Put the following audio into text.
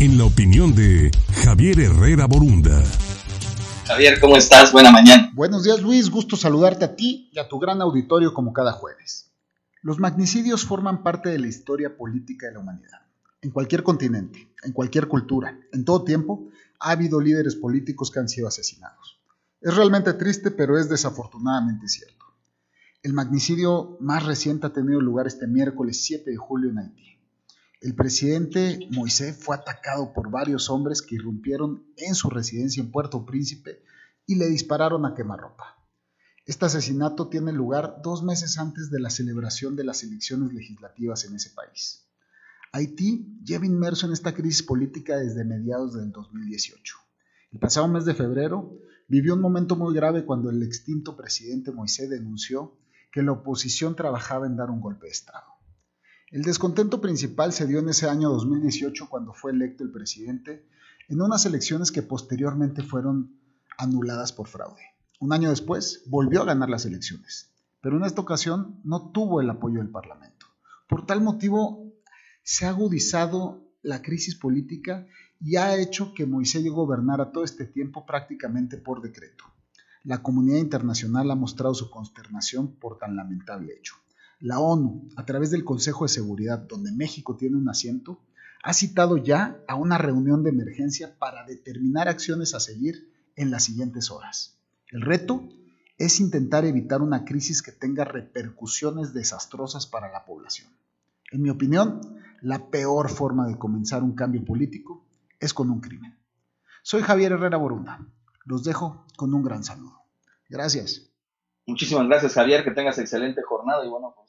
en la opinión de Javier Herrera Borunda. Javier, ¿cómo estás? Buena mañana. Buenos días Luis, gusto saludarte a ti y a tu gran auditorio como cada jueves. Los magnicidios forman parte de la historia política de la humanidad. En cualquier continente, en cualquier cultura, en todo tiempo, ha habido líderes políticos que han sido asesinados. Es realmente triste, pero es desafortunadamente cierto. El magnicidio más reciente ha tenido lugar este miércoles 7 de julio en Haití. El presidente Moisés fue atacado por varios hombres que irrumpieron en su residencia en Puerto Príncipe y le dispararon a quemarropa. Este asesinato tiene lugar dos meses antes de la celebración de las elecciones legislativas en ese país. Haití lleva inmerso en esta crisis política desde mediados del 2018. El pasado mes de febrero vivió un momento muy grave cuando el extinto presidente Moisés denunció que la oposición trabajaba en dar un golpe de Estado. El descontento principal se dio en ese año 2018 cuando fue electo el presidente en unas elecciones que posteriormente fueron anuladas por fraude. Un año después volvió a ganar las elecciones, pero en esta ocasión no tuvo el apoyo del Parlamento. Por tal motivo se ha agudizado la crisis política y ha hecho que Moisés gobernara todo este tiempo prácticamente por decreto. La comunidad internacional ha mostrado su consternación por tan lamentable hecho. La ONU, a través del Consejo de Seguridad, donde México tiene un asiento, ha citado ya a una reunión de emergencia para determinar acciones a seguir en las siguientes horas. El reto es intentar evitar una crisis que tenga repercusiones desastrosas para la población. En mi opinión, la peor forma de comenzar un cambio político es con un crimen. Soy Javier Herrera Borunda. Los dejo con un gran saludo. Gracias. Muchísimas gracias, Javier. Que tengas excelente jornada y bueno, por.